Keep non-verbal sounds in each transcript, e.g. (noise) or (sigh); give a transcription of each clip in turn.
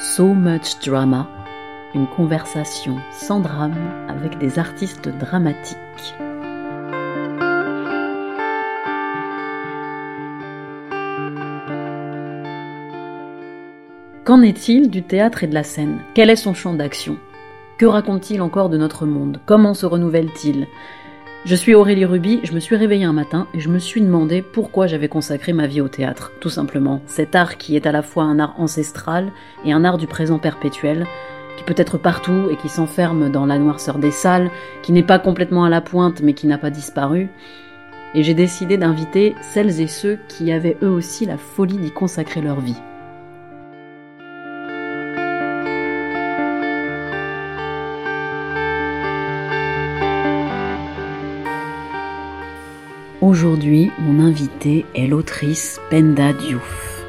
So Much Drama, une conversation sans drame avec des artistes dramatiques. Qu'en est-il du théâtre et de la scène? Quel est son champ d'action? Que raconte-t-il encore de notre monde? Comment se renouvelle-t-il? Je suis Aurélie Ruby, je me suis réveillée un matin et je me suis demandé pourquoi j'avais consacré ma vie au théâtre. Tout simplement, cet art qui est à la fois un art ancestral et un art du présent perpétuel, qui peut être partout et qui s'enferme dans la noirceur des salles, qui n'est pas complètement à la pointe mais qui n'a pas disparu. Et j'ai décidé d'inviter celles et ceux qui avaient eux aussi la folie d'y consacrer leur vie. Aujourd'hui, mon invité est l'autrice Penda Diouf.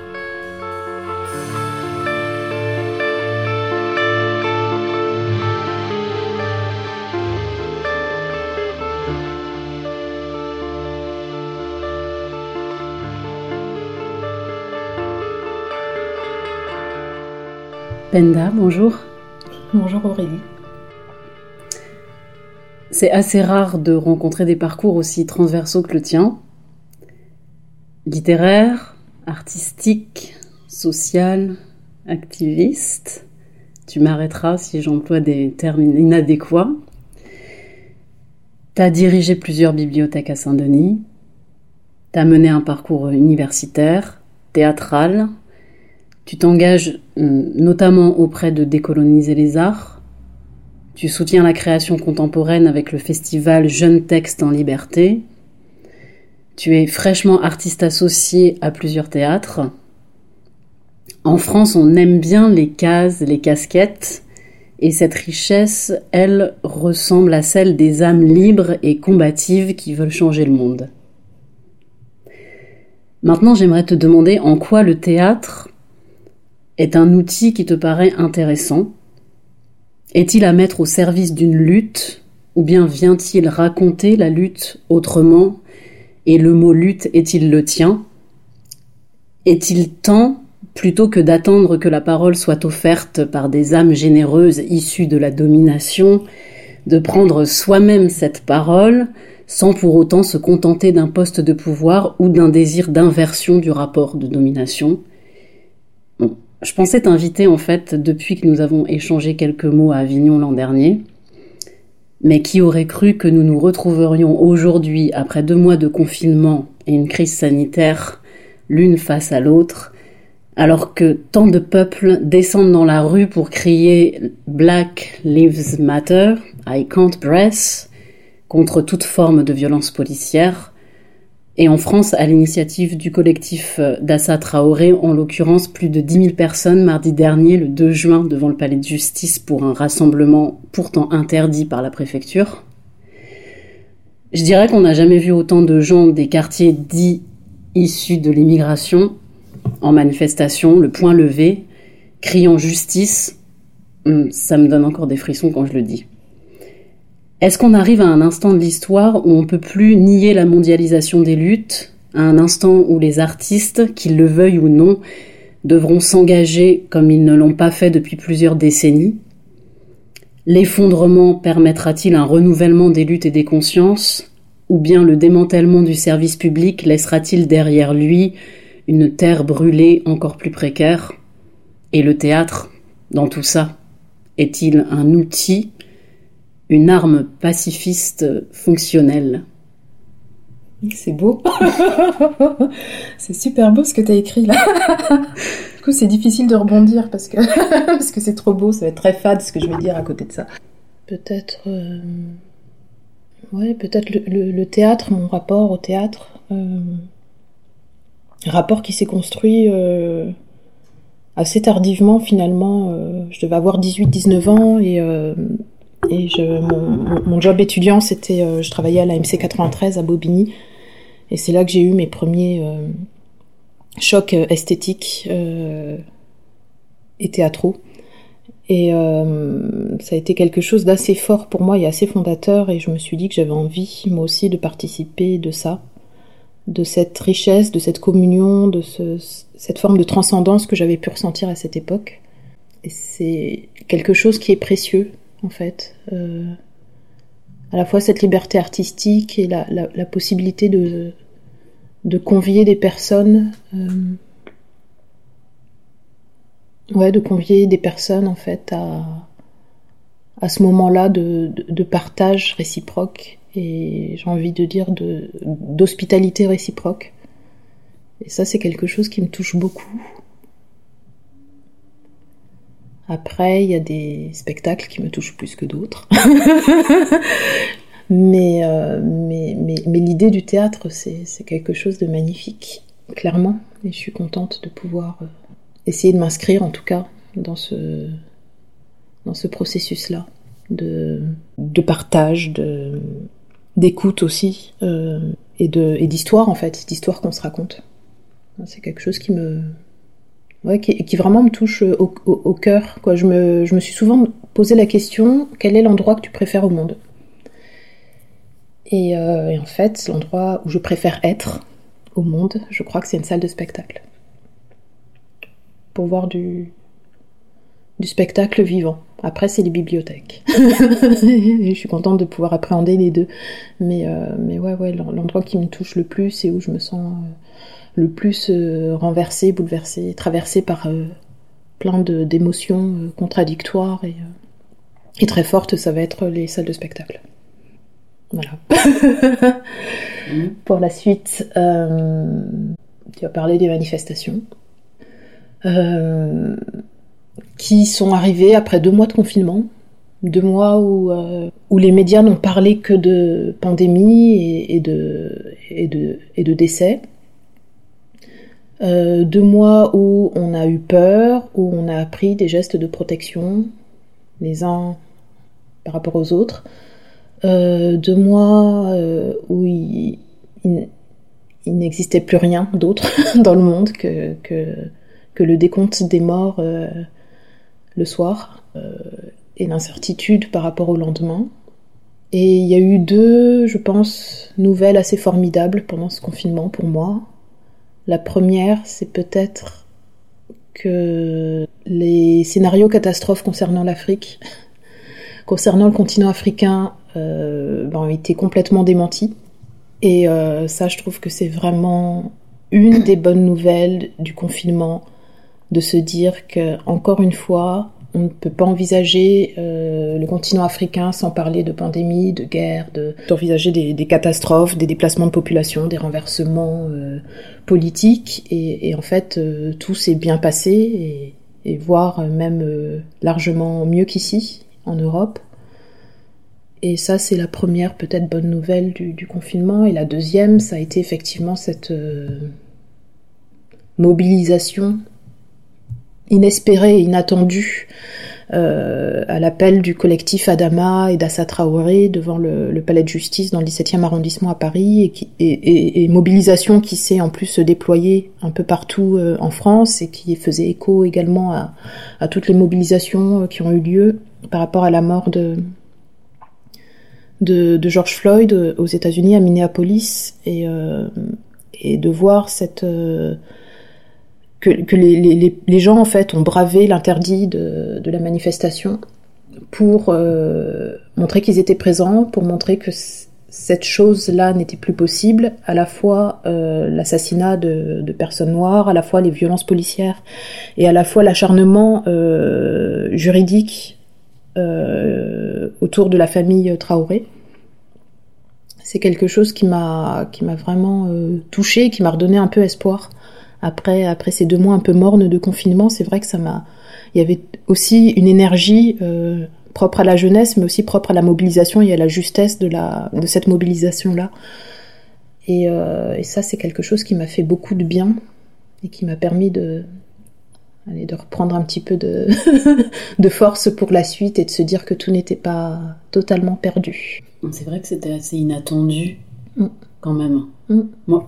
Penda, bonjour. Bonjour Aurélie. C'est assez rare de rencontrer des parcours aussi transversaux que le tien. Littéraire, artistique, social, activiste. Tu m'arrêteras si j'emploie des termes inadéquats. Tu as dirigé plusieurs bibliothèques à Saint-Denis. Tu as mené un parcours universitaire, théâtral. Tu t'engages hum, notamment auprès de décoloniser les arts tu soutiens la création contemporaine avec le festival Jeunes Textes en Liberté. Tu es fraîchement artiste associé à plusieurs théâtres. En France, on aime bien les cases, les casquettes, et cette richesse, elle, ressemble à celle des âmes libres et combatives qui veulent changer le monde. Maintenant, j'aimerais te demander en quoi le théâtre est un outil qui te paraît intéressant est-il à mettre au service d'une lutte ou bien vient-il raconter la lutte autrement et le mot lutte est-il le tien? Est-il temps, plutôt que d'attendre que la parole soit offerte par des âmes généreuses issues de la domination, de prendre soi-même cette parole sans pour autant se contenter d'un poste de pouvoir ou d'un désir d'inversion du rapport de domination? Je pensais t'inviter en fait depuis que nous avons échangé quelques mots à Avignon l'an dernier. Mais qui aurait cru que nous nous retrouverions aujourd'hui, après deux mois de confinement et une crise sanitaire, l'une face à l'autre, alors que tant de peuples descendent dans la rue pour crier Black Lives Matter, I can't breath, contre toute forme de violence policière, et en France, à l'initiative du collectif euh, d'Assa Traoré, en l'occurrence plus de 10 000 personnes mardi dernier, le 2 juin, devant le palais de justice pour un rassemblement pourtant interdit par la préfecture. Je dirais qu'on n'a jamais vu autant de gens des quartiers dits issus de l'immigration en manifestation, le poing levé, criant justice. Hum, ça me donne encore des frissons quand je le dis. Est-ce qu'on arrive à un instant de l'histoire où on peut plus nier la mondialisation des luttes, à un instant où les artistes, qu'ils le veuillent ou non, devront s'engager comme ils ne l'ont pas fait depuis plusieurs décennies? L'effondrement permettra-t-il un renouvellement des luttes et des consciences? Ou bien le démantèlement du service public laissera-t-il derrière lui une terre brûlée encore plus précaire? Et le théâtre, dans tout ça, est-il un outil une arme pacifiste fonctionnelle. C'est beau. (laughs) c'est super beau ce que tu as écrit là. (laughs) du coup, c'est difficile de rebondir parce que (laughs) parce que c'est trop beau, ça va être très fade ce que je vais dire à côté de ça. Peut-être euh, ouais, peut-être le, théâtre, mon rapport au théâtre euh... rapport qui s'est construit euh, assez tardivement finalement, euh, je devais avoir 18 19 ans et et je, mon, job étudiant, c'était, euh, je travaillais à la MC 93 à Bobigny. Et c'est là que j'ai eu mes premiers euh, chocs euh, esthétiques et théâtraux. Et ça a été quelque chose d'assez fort pour moi et assez fondateur. Et je me suis dit que j'avais envie, moi aussi, de participer de ça, de cette richesse, de cette communion, de ce, cette forme de transcendance que j'avais pu ressentir à cette époque. et c'est quelque chose qui est précieux, en fait. Euh, à la fois cette liberté artistique et la, la, possibilité de, convier des personnes. Euh, ouais, de convier des personnes, en fait, à, ce moment-là de, partage réciproque et j'ai envie de dire de d'hospitalité réciproque. Et ça, c'est quelque chose qui me touche beaucoup. Après, il y a des spectacles qui me touchent plus que d'autres. (laughs) mais, euh, mais, mais, mais l'idée du théâtre, c'est quelque chose de magnifique, clairement. Et je suis contente de pouvoir euh, essayer de m'inscrire, en tout cas, dans ce, dans ce processus-là de, de partage, de, d'écoute aussi, euh, et d'histoire en fait, d'histoire qu'on se raconte. C'est quelque chose qui me ouais, qui, qui vraiment me touche au, au, au, cœur. Quoi. Je, me, je me suis souvent posé la question quel est l'endroit que tu préfères au monde? Et, euh, et en fait, l'endroit où je préfère être au monde, je crois que c'est une salle de spectacle. Pour voir du, du spectacle vivant. Après, c'est les bibliothèques. (laughs) je suis contente de pouvoir appréhender les deux. Mais, euh, mais ouais, ouais, l'endroit qui me touche le plus et où je me sens euh, le plus euh, renversée, bouleversée, traversée par euh, plein d'émotions euh, contradictoires et, et, très fortes, ça va être les salles de spectacle. Voilà. mmh. (laughs) Pour la suite, tu as parlé des manifestations. Euh, qui sont arrivés après deux mois de confinement, deux mois où, euh, où les médias n'ont parlé que de pandémie et, et, de, et, de, et de décès. Euh, deux mois où on a eu peur, où on a appris des gestes de protection, les uns par rapport aux autres. Euh, deux mois euh, où il, n'existait plus rien d'autre (laughs) dans le monde que, que, le décompte des morts le soir et l'incertitude par rapport au lendemain. Et il y a eu deux, je pense, nouvelles assez formidables pendant ce confinement pour moi. La première, c'est peut-être que les scénarios catastrophes concernant l'Afrique, (laughs) concernant le continent africain, euh, ben, ont été complètement démentis. Et euh, ça, je trouve que c'est vraiment une des bonnes nouvelles du confinement de se dire que encore une fois, on ne peut pas envisager euh, le continent africain sans parler de pandémie, de guerre, de d'envisager des, des, catastrophes, des déplacements de population, des renversements euh, politiques. Et, en fait, euh, tout s'est bien passé, et, voire même largement mieux qu'ici, en Europe. Et ça, c'est la première peut-être bonne nouvelle du, confinement. Et la deuxième, ça a été effectivement cette mobilisation inespéré et inattendu euh, à l'appel du collectif Adama et d'Assa Traoré devant le, palais de justice dans le 17e arrondissement à Paris et, qui, mobilisation qui s'est en plus se déployer un peu partout euh, en France et qui faisait écho également à, toutes les mobilisations euh, qui ont eu lieu par rapport à la mort de, de, George Floyd euh, aux États-Unis à Minneapolis et, et de voir cette que, les, gens en fait ont bravé l'interdit de, la manifestation pour euh, montrer qu'ils étaient présents, pour montrer que cette chose-là n'était plus possible, à la fois euh, l'assassinat de, personnes noires, à la fois les violences policières et à la fois l'acharnement euh, juridique autour de la famille Traoré. C'est quelque chose qui m'a qui m'a vraiment touchée, qui m'a redonné un peu espoir après, après ces deux mois un peu mornes de confinement, c'est vrai que ça m'a. Il y avait aussi une énergie euh, propre à la jeunesse, mais aussi propre à la mobilisation et à la justesse de, la, de cette mobilisation-là. Et, euh, et ça, c'est quelque chose qui m'a fait beaucoup de bien et qui m'a permis de, allez, de reprendre un petit peu de, (laughs) de force pour la suite et de se dire que tout n'était pas totalement perdu. C'est vrai que c'était assez inattendu. Mm quand même. Mm. Moi,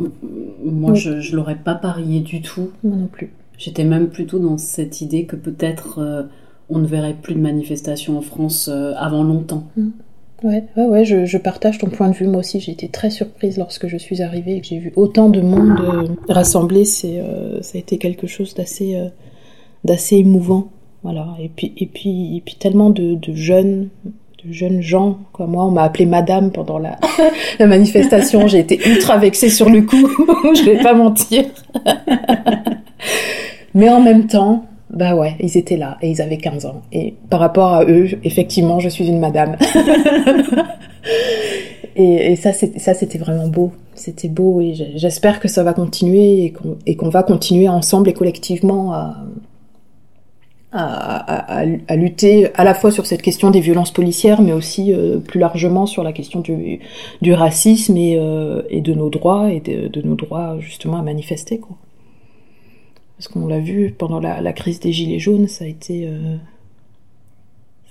moi je, je l'aurais pas parié du tout. Moi non plus. J'étais même plutôt dans cette idée que peut-être euh, on ne verrait plus de manifestations en France euh, avant longtemps. Mm. Ouais, ouais, ouais je, je, partage ton point de vue. Moi aussi, j'ai été très surprise lorsque je suis arrivée et que j'ai vu autant de monde euh, rassemblé. C'est, ça a été quelque chose d'assez, d'assez émouvant. Voilà. Et puis, et puis, et puis tellement de, de jeunes, jeunes gens comme moi. On m'a appelée Madame pendant la, (laughs) la manifestation. J'ai été ultra vexée sur le coup. (laughs) je vais pas mentir. (laughs) Mais en même temps, bah ouais, ils étaient là et ils avaient 15 ans. Et par rapport à eux, effectivement, je suis une madame. et, et, ça, c'était vraiment beau. C'était beau et j'espère que ça va continuer et qu'on va continuer ensemble et collectivement à, à, à, à, lutter à la fois sur cette question des violences policières, mais aussi euh, plus largement sur la question du, du racisme et, euh, et de nos droits et de, de, nos droits justement à manifester. Quoi. Parce qu'on l'a vu pendant la, la, crise des gilets jaunes, ça a été, euh,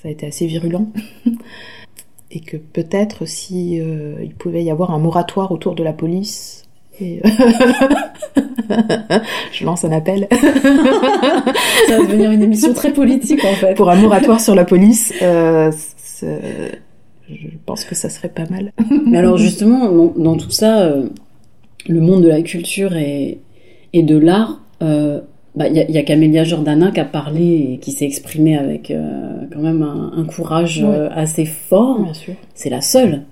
ça a été assez virulent. (laughs) et que peut-être si il pouvait y avoir un moratoire autour de la police et (laughs) je lance un appel. (laughs) Ça va devenir une émission très politique en fait. Pour un moratoire sur la police, euh, je pense que ça serait pas mal. Mais alors justement, dans, tout ça, euh, le monde de la culture et, et de l'art, euh, bah, il y, a Camélia Jordana qui a parlé et qui s'est exprimée avec euh, quand même un, un courage assez fort. C'est la seule.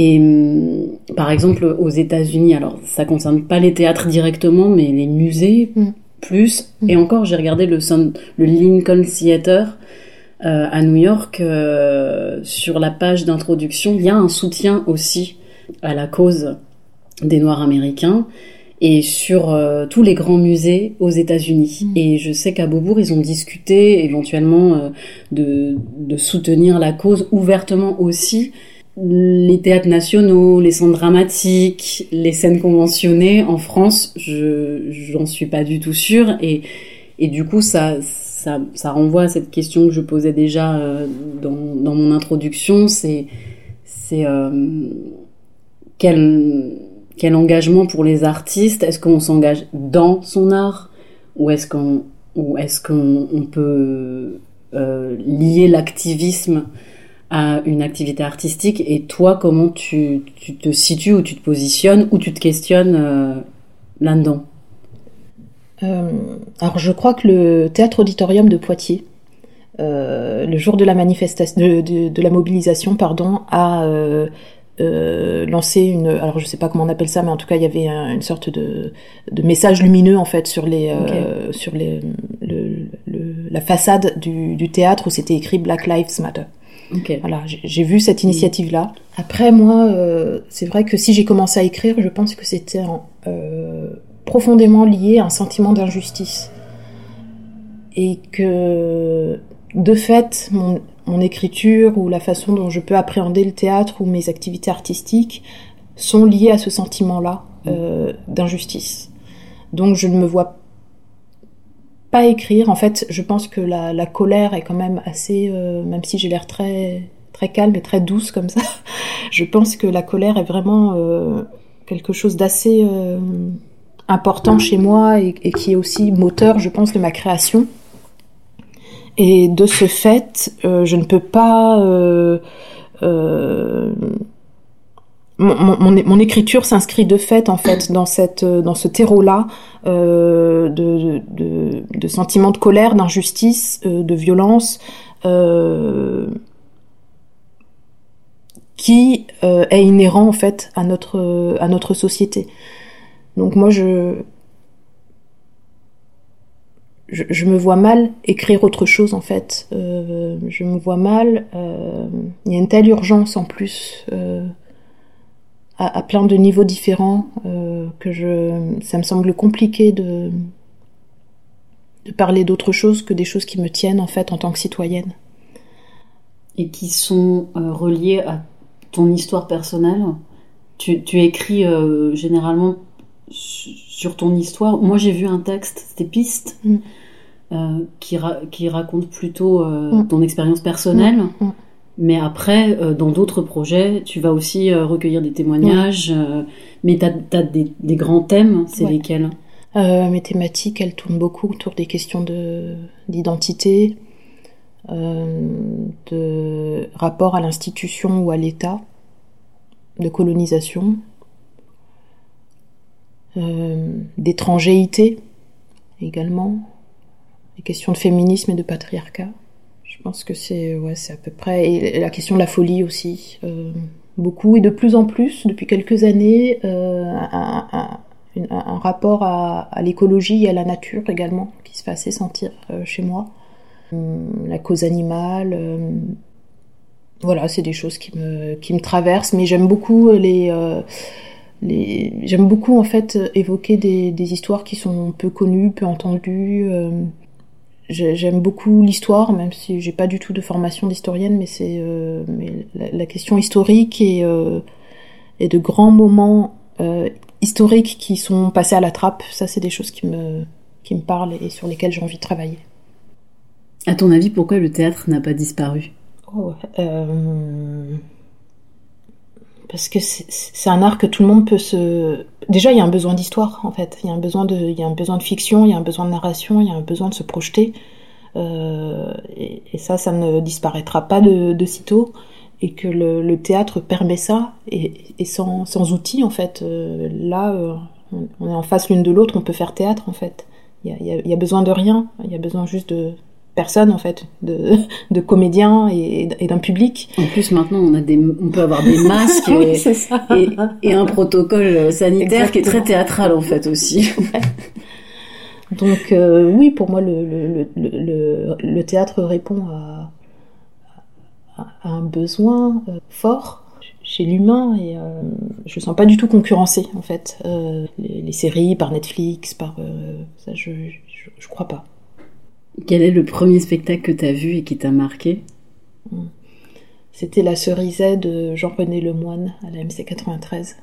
Et hum, par exemple, aux États-Unis, alors ça concerne pas les théâtres directement, mais les musées mm. plus. Mm. Et encore, j'ai regardé le, le Lincoln Theater euh, à New York euh, sur la page d'introduction. Il y a un soutien aussi à la cause des Noirs américains et sur euh, tous les grands musées aux États-Unis. Mm. Et je sais qu'à Beaubourg, ils ont discuté éventuellement de, de soutenir la cause ouvertement aussi les théâtres nationaux, les centres dramatiques, les scènes conventionnées en France, je j'en suis pas du tout sûre et et du coup ça ça ça renvoie à cette question que je posais déjà euh, dans dans mon introduction, c'est c'est euh, quel quel engagement pour les artistes? Est-ce qu'on s'engage dans son art? Ou est-ce qu'on ou est-ce qu'on on peut euh, lier l'activisme à une activité artistique et toi comment tu, tu te situes ou tu te positionnes ou tu te questionnes euh, là-dedans? Euh, Alors je crois que le théâtre auditorium de Poitiers, euh, le jour de la manifestation, de, de, de la mobilisation, pardon, a euh, lancé une, alors je sais pas comment on appelle ça, mais en tout cas il y avait un, une sorte de, de, message lumineux en fait sur les, okay. sur les, le, le, la façade du, du théâtre où c'était écrit Black Lives Matter. Okay. Voilà, j'ai vu cette initiative-là. Après, moi, euh, c'est vrai que si j'ai commencé à écrire, je pense que c'était euh, profondément lié à un sentiment d'injustice. Et que, de fait, mon, mon, écriture ou la façon dont je peux appréhender le théâtre ou mes activités artistiques sont liées à ce sentiment-là euh, d'injustice. Donc je ne me vois pas écrire. En fait, je pense que la, la colère est quand même assez, euh, même si j'ai l'air très très calme et très douce comme ça, (laughs) je pense que la colère est vraiment euh, quelque chose d'assez euh, important chez moi et, et, qui est aussi moteur, je pense, de ma création. Et de ce fait, je ne peux pas mon, écriture s'inscrit de fait en fait dans cette dans ce terreau là euh, de, de, sentiments de colère, d'injustice, euh, de violence euh, qui euh, est inhérent en fait à notre à notre société. Donc moi je je, je, me vois mal écrire autre chose en fait. Euh, je me vois mal. Euh, il y a une telle urgence en plus à, à, plein de niveaux différents euh, que je, ça me semble compliqué de, de parler d'autre chose que des choses qui me tiennent en fait en tant que citoyenne. Et qui sont euh, reliées à ton histoire personnelle. Tu, tu écris euh, généralement sur ton histoire. Moi j'ai vu un texte, c'était Piste, mm. Qui, ra qui raconte plutôt mm. ton expérience personnelle. Mm. Mais après, euh, dans d'autres projets, tu vas aussi euh, recueillir des témoignages. Euh, mais tu as, des, des, grands thèmes, c'est ouais. lesquels? Mes thématiques, elles tournent beaucoup autour des questions d'identité, de rapport à l'institution ou à l'État, de colonisation, d'étrangéité également, les questions de féminisme et de patriarcat. Pense que c'est ouais, à peu près et la question de la folie aussi. Euh, beaucoup et de plus en plus depuis quelques années euh, un, rapport à, l'écologie et à la nature également qui se fait assez sentir euh, chez moi. Hum, la cause animale. Voilà, c'est des choses qui me, qui me traversent, mais j'aime beaucoup les, les j'aime beaucoup en fait évoquer des, des, histoires qui sont peu connues, peu entendues. Euh, j'aime beaucoup l'histoire, même si j'ai pas du tout de formation d'historienne, mais c'est euh, la, la, question historique et, euh, et de grands moments euh, historiques qui sont passés à la trappe, ça c'est des choses qui me, qui me parlent et sur lesquelles j'ai envie de travailler. À ton avis, pourquoi le théâtre n'a pas disparu? Oh, euh... Parce que c'est un art que tout le monde peut se. Déjà, il y a un besoin d'histoire, en fait. Il y a un besoin de, il y a un besoin de fiction, il y a un besoin de narration, il y a un besoin de se projeter. Euh, et, ça, ça ne disparaîtra pas de, sitôt. Et que le, théâtre permet ça, et, sans, outils, en fait. Euh, là, euh, on est en face l'une de l'autre, on peut faire théâtre, en fait. Il y, y a besoin de rien, il y a besoin juste de, personnes en fait, de, (laughs) de comédiens et, et d'un public. En plus maintenant on a des, on peut avoir des (laughs) masques et, et, et, un protocole sanitaire Exactement. qui est très théâtral en fait aussi. (laughs) Donc euh, oui, pour moi le, le, le, le, théâtre répond à, à un besoin euh, fort chez l'humain et euh, je sens pas du tout concurrencé en fait euh, les, les, séries par Netflix par euh, ça je, je, je crois pas. Quel est le premier spectacle que tu as vu et qui t'a marqué? C'était La Cerisette de Jean-René Lemoine à la MC 93,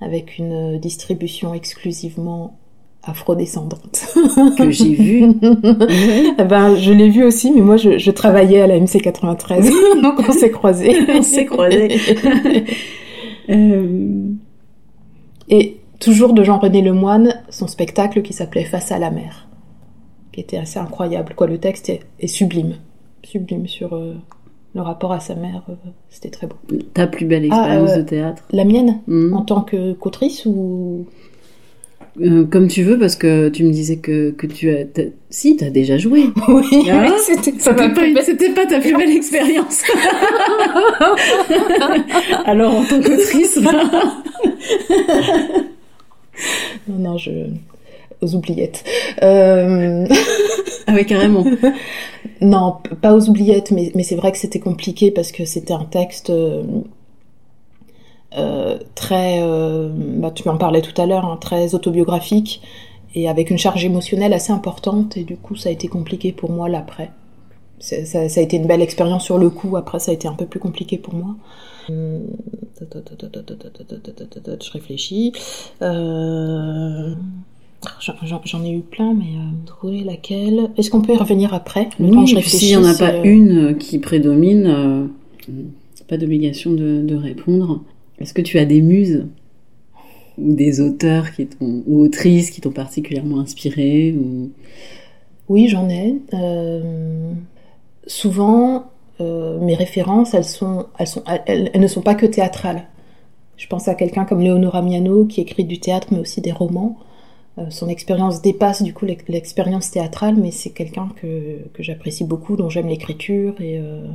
avec une distribution exclusivement afrodescendante. Que j'ai vu. (laughs) ben, je l'ai vu aussi, mais moi je, je, travaillais à la MC 93, (laughs) donc on s'est croisés. (laughs) on s'est croisés. euh... Et toujours de Jean-René Lemoine, son spectacle qui s'appelait Face à la mer qui était assez incroyable. Quoi, le texte est, est sublime, sublime sur euh, le rapport à sa mère. Euh, C'était très beau. Ta plus belle expérience ah, euh, de théâtre La mienne, mmh. en tant que qu'autrice ou euh, comme tu veux, parce que tu me disais que, que tu as... as si, t'as déjà joué. (laughs) Oui, ah, (laughs) c'était pas, pas, ta plus belle (laughs) expérience. Alors, en tant qu'autrice... non, non, je aux oubliettes. Euh... ah oui, carrément. non, pas aux oubliettes, mais, mais c'est vrai que c'était compliqué parce que c'était un texte euh, euh, très, euh, bah, tu m'en parlais tout à l'heure, hein, très autobiographique et avec une charge émotionnelle assez importante et du coup ça a été compliqué pour moi l'après. Ça, ça, ça, a été une belle expérience sur le coup, après ça a été un peu plus compliqué pour moi. Je réfléchis. Euh... J'en ai eu plein, mais euh, trouver laquelle. Est-ce qu'on peut y revenir après? Le Oui, s'il n'y en a pas euh... une qui prédomine, euh, pas d'obligation de, de, répondre. Est-ce que tu as des muses? Ou des auteurs qui ou autrices qui t'ont particulièrement inspiré ou... Oui, j'en ai. Euh, souvent, euh, mes références, elles, sont, elles, sont, elles, elles ne sont pas que théâtrales. Je pense à quelqu'un comme Leonora Miano qui écrit du théâtre mais aussi des romans. Euh, son expérience dépasse du coup l'expérience théâtrale, mais c'est quelqu'un que, j'apprécie beaucoup, dont j'aime l'écriture et euh,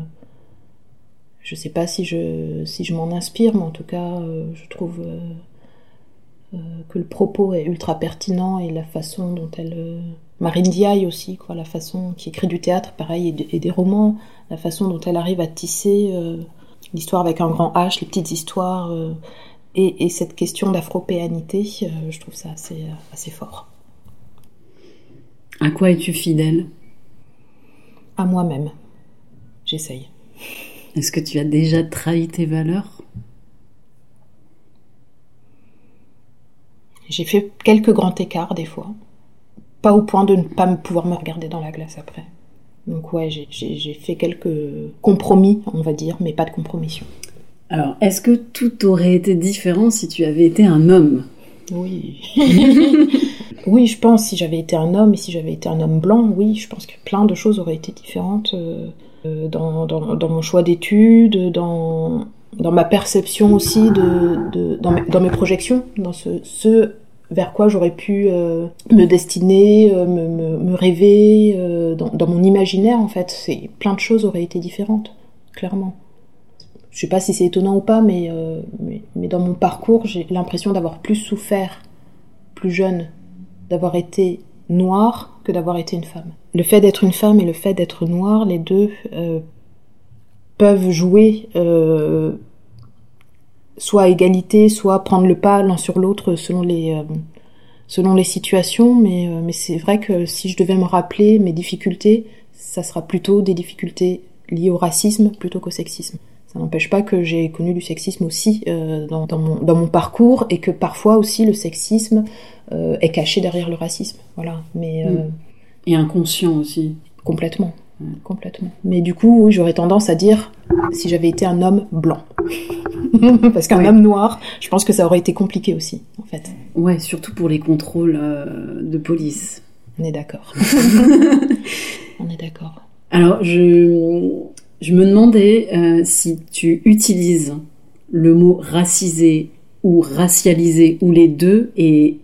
je sais pas si je, m'en inspire, mais en tout cas, euh, je trouve euh, que le propos est ultra pertinent et la façon dont elle. Marine Diaye aussi, quoi, la façon qui écrit du théâtre, pareil, et, des romans, la façon dont elle arrive à tisser l'histoire avec un grand H, les petites histoires et, et cette question d'afropéanité, euh, je trouve ça assez, assez fort. À quoi es-tu fidèle? À moi-même. J'essaye. Est-ce que tu as déjà trahi tes valeurs? J'ai fait quelques grands écarts des fois. Pas au point de ne pas pouvoir me regarder dans la glace après. Donc ouais, j'ai fait quelques compromis, on va dire, mais pas de compromission. Alors, est-ce que tout aurait été différent si tu avais été un homme Oui. (laughs) oui, je pense, si j'avais été un homme et si j'avais été un homme blanc, oui, je pense que plein de choses auraient été différentes euh, dans, dans, dans, mon choix d'études, dans, dans ma perception aussi, de, de dans, mes, dans, projections, dans ce, ce vers quoi j'aurais pu me destiner, me, rêver, dans, mon imaginaire en fait. Plein de choses auraient été différentes, clairement. Je sais pas si c'est étonnant ou pas, mais, mais dans mon parcours, j'ai l'impression d'avoir plus souffert plus jeune, d'avoir été noire que d'avoir été une femme. Le fait d'être une femme et le fait d'être noire, les deux euh, peuvent jouer euh, soit à égalité, soit prendre le pas l'un sur l'autre selon les euh, selon les situations. Mais, mais c'est vrai que si je devais me rappeler mes difficultés, ça sera plutôt des difficultés liées au racisme plutôt qu'au sexisme. Ça n'empêche pas que j'ai connu du sexisme aussi dans, dans, mon, dans, mon, parcours et que parfois aussi le sexisme euh, est caché derrière le racisme. Voilà. Mais, euh, mm. Et inconscient aussi. Complètement. Complètement. Mais du coup, oui, j'aurais tendance à dire si j'avais été un homme blanc. (laughs) Parce qu'un homme noir, je pense que ça aurait été compliqué aussi, en fait. Ouais, surtout pour les contrôles euh, de police. On est d'accord. (laughs) On est d'accord. Alors, je, je me demandais si tu utilises le mot racisé ou racialisé ou les deux et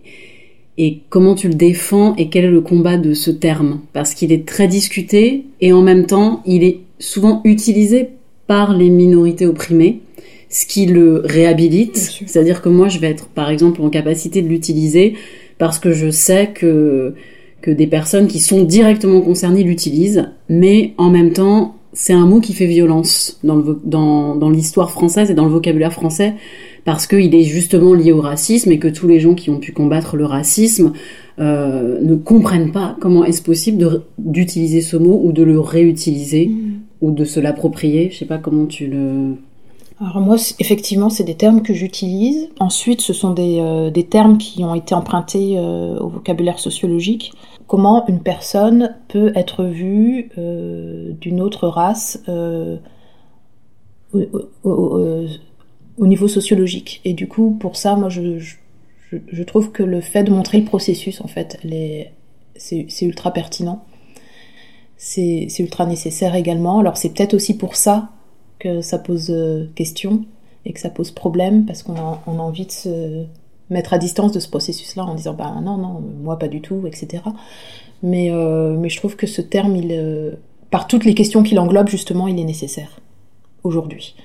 et comment tu le défends et quel est le combat de ce terme Parce qu'il est très discuté et en même temps, il est souvent utilisé par les minorités opprimées, ce qui le réhabilite. C'est-à-dire que moi, je vais être, par exemple, en capacité de l'utiliser parce que je sais que que des personnes qui sont directement concernées l'utilisent, mais en même temps, c'est un mot qui fait violence dans, le, dans, dans l'histoire française et dans le vocabulaire français parce qu'il est justement lié au racisme et que tous les gens qui ont pu combattre le racisme euh, ne comprennent pas comment est-ce possible d'utiliser ce mot ou de le réutiliser mm. ou de se l'approprier. Je sais pas comment tu le... Alors moi, effectivement, c'est des termes que j'utilise. Ensuite, ce sont des, euh, des, termes qui ont été empruntés euh, au vocabulaire sociologique. Comment une personne peut être vue d'une autre race au niveau sociologique. Et du coup, pour ça, moi, je, trouve que le fait de montrer le processus, en fait, c'est ultra pertinent. C'est ultra nécessaire également. Alors, c'est peut-être aussi pour ça que ça pose euh, question et que ça pose problème, parce qu'on a, on a envie de se mettre à distance de ce processus-là en disant, bah non, non, moi pas du tout, etc. Mais, euh, mais je trouve que ce terme, il, euh, par toutes les questions qu'il englobe, justement, il est nécessaire aujourd'hui.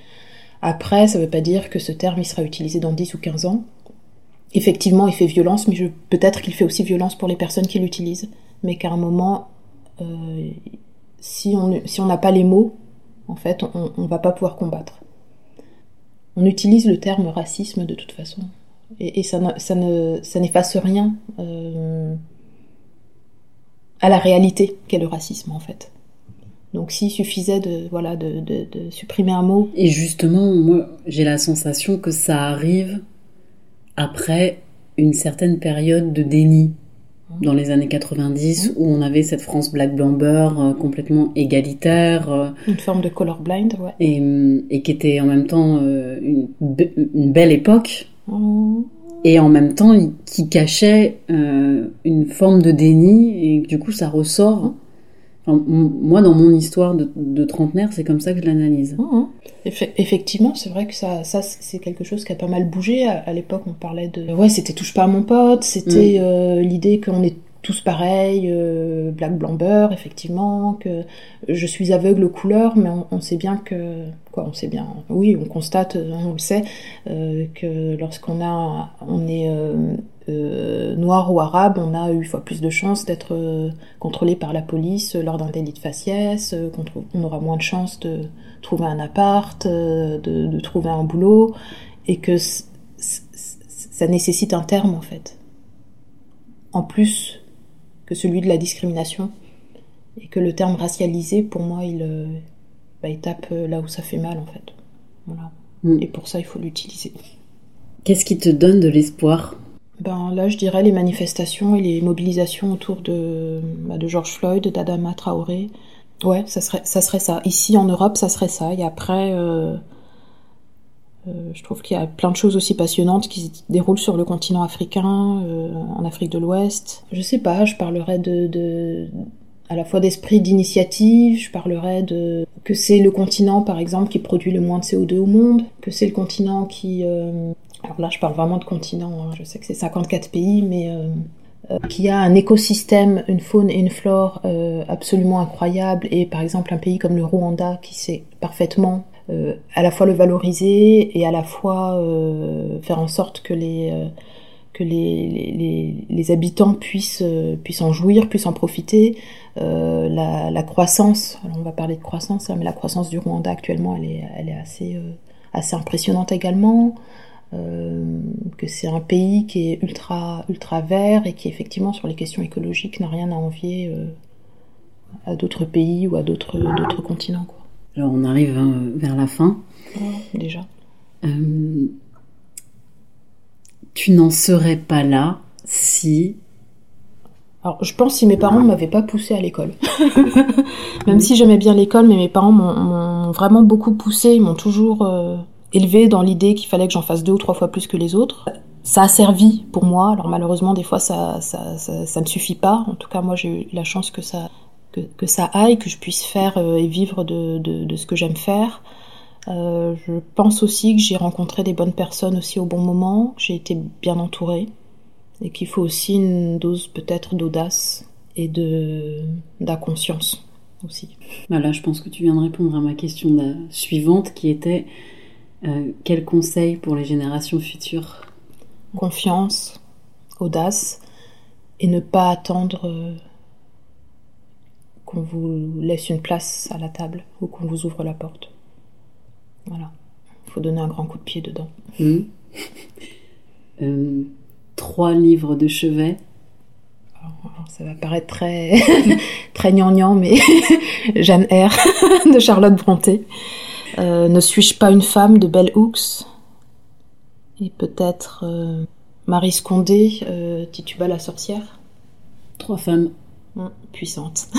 Après, ça ne veut pas dire que ce terme il sera utilisé dans 10 ou 15 ans. Effectivement, il fait violence, mais peut-être qu'il fait aussi violence pour les personnes qui l'utilisent. Mais qu'à un moment, euh, si on si n'a pas les mots, en fait, on ne va pas pouvoir combattre. On utilise le terme racisme de toute façon. Et, ça, ne, ça n'efface rien euh, à la réalité qu'est le racisme, en fait. Donc s'il suffisait de voilà de, de, de, supprimer un mot. Et justement, moi j'ai la sensation que ça arrive après une certaine période de déni mmh. dans les années 90 mmh. où on avait cette France black blamber euh, complètement égalitaire. Euh, une forme de colorblind, ouais. Et, et qui était en même temps euh, une, belle époque. Et en même temps, qui cachait une forme de déni et du coup ça ressort moi, dans mon histoire de, trentenaire, c'est comme ça que je l'analyse. Mmh, mmh. effectivement, c'est vrai que ça, ça c'est quelque chose qui a pas mal bougé. À, l'époque, on parlait de... Ouais, c'était touche pas à mon pote, c'était mmh. euh, l'idée qu'on est tous pareils, euh, black blamber, effectivement, que je suis aveugle aux couleurs, mais on, sait bien que, quoi, on sait bien, oui, on constate, on le sait, euh, que lorsqu'on a, on est euh, noir ou arabe, on a eu fois plus de chances d'être euh, contrôlé par la police lors d'un délit de faciès, euh, on aura moins de chances de trouver un appart, de, trouver un boulot, et que ça nécessite un terme en fait. En plus que celui de la discrimination, et que le terme racialisé, pour moi, il, bah, tape là où ça fait mal en fait. Voilà. Mm. Et pour ça, il faut l'utiliser. Qu'est-ce qui te donne de l'espoir? Ben, Là, je dirais les manifestations et les mobilisations autour de, bah, de George Floyd, d'Adama Traoré. Ouais, ça serait, ça serait ça. Ici, en Europe, ça serait ça. Et après, euh, euh, je trouve qu'il y a plein de choses aussi passionnantes qui se déroulent sur le continent africain, euh, en Afrique de l'Ouest. Je sais pas, je parlerais de, à la fois d'esprit d'initiative, je parlerai de que c'est le continent par exemple qui produit le moins de CO2 au monde, que c'est le continent qui euh, alors là je parle vraiment de continent, hein. je sais que c'est 54 pays mais euh, euh, qui a un écosystème, une faune et une flore euh, absolument incroyable et par exemple un pays comme le Rwanda qui sait parfaitement euh, à la fois le valoriser et à la fois euh, faire en sorte que les euh, que les, les, habitants puissent, puissent en jouir, puissent en profiter. La, croissance, on va parler de croissance, hein, mais la croissance du Rwanda actuellement, elle est, elle est assez, assez impressionnante également. Que c'est un pays qui est ultra, ultra vert et qui effectivement sur les questions écologiques n'a rien à envier à d'autres pays ou à d'autres, continents. Alors on arrive vers la fin. déjà. tu n'en serais pas là si alors, je pense si mes parents ne m'avaient pas poussé à l'école. (laughs) Même si j'aimais bien l'école, mais mes parents m'ont vraiment beaucoup poussé, ils m'ont toujours euh, élevé dans l'idée qu'il fallait que j'en fasse deux ou trois fois plus que les autres. Ça a servi pour moi, alors malheureusement des fois ça, ça, ça, ça ne suffit pas. En tout cas moi j'ai eu la chance que ça, que, que, ça aille, que je puisse faire euh, et vivre de, de, de ce que j'aime faire. Euh, je pense aussi que j'ai rencontré des bonnes personnes aussi au bon moment, j'ai été bien entourée et qu'il faut aussi une dose peut-être d'audace et de d'inconscience aussi. Voilà, je pense que tu viens de répondre à ma question suivante qui était euh, quel conseil pour les générations futures? Confiance, audace et ne pas attendre euh, qu'on vous laisse une place à la table ou qu'on vous ouvre la porte. Voilà, il faut donner un grand coup de pied dedans. Mmh. euh, trois livres de chevet alors, ça va paraître très (laughs) très gnangnan, mais (laughs) Jeanne R (laughs) de Charlotte Brontë. Euh, ne suis-je pas une femme de Bell Hooks? Et peut-être euh, Marie Scondé, Tituba la sorcière? Trois femmes mmh, puissantes. (laughs)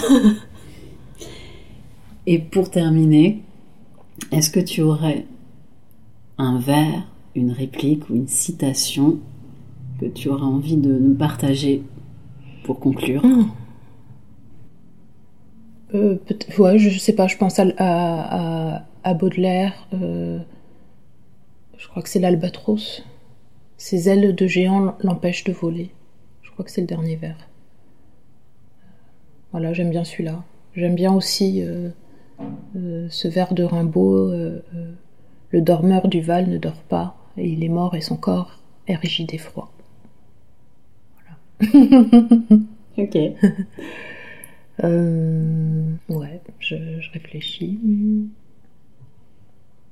Et pour terminer, est-ce que tu aurais un vers, une réplique ou une citation que tu auras envie de nous partager pour conclure? Mmh. euh, Ouais, je sais pas, je pense à, à, à Baudelaire. Euh, je crois que c'est l'albatros. Ses ailes de géant l'empêchent de voler. Je crois que c'est le dernier vers. Voilà, j'aime bien celui-là. J'aime bien aussi euh, euh, ce vers de Rimbaud. Euh, le dormeur du Val ne dort pas, et il est mort et son corps est rigide et froid. ok. (laughs) euh, ouais, je, je réfléchis.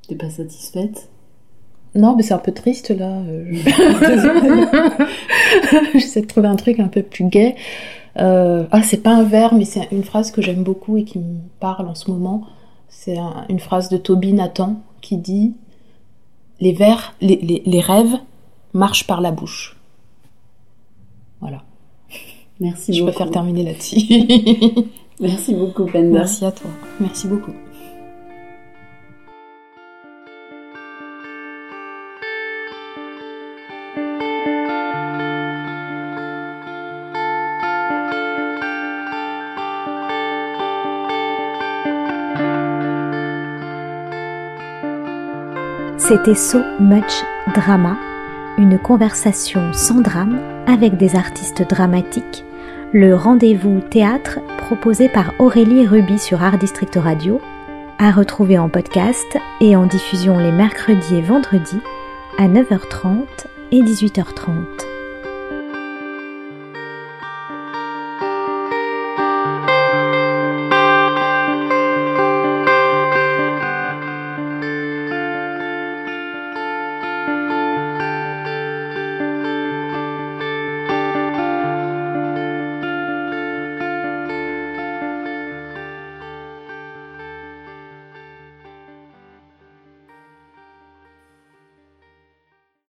T'es pas satisfaite? Non, mais c'est un peu triste là. (laughs) (laughs) J'essaie de trouver un truc un peu plus gai. Euh, ah, c'est pas un vers, mais c'est une phrase que j'aime beaucoup et qui me parle en ce moment. C'est un, une phrase de Toby Nathan qui dit Les vers, les, les, les rêves marchent par la bouche. Voilà. Merci Je beaucoup. préfère terminer là-dessus. (laughs) Merci beaucoup, Penda. Merci à toi. Merci beaucoup. C'était So Much Drama, une conversation sans drame avec des artistes dramatiques, le rendez-vous théâtre proposé par Aurélie Ruby sur Art District Radio, à retrouver en podcast et en diffusion les mercredis et vendredis à 9h30 et 18h30.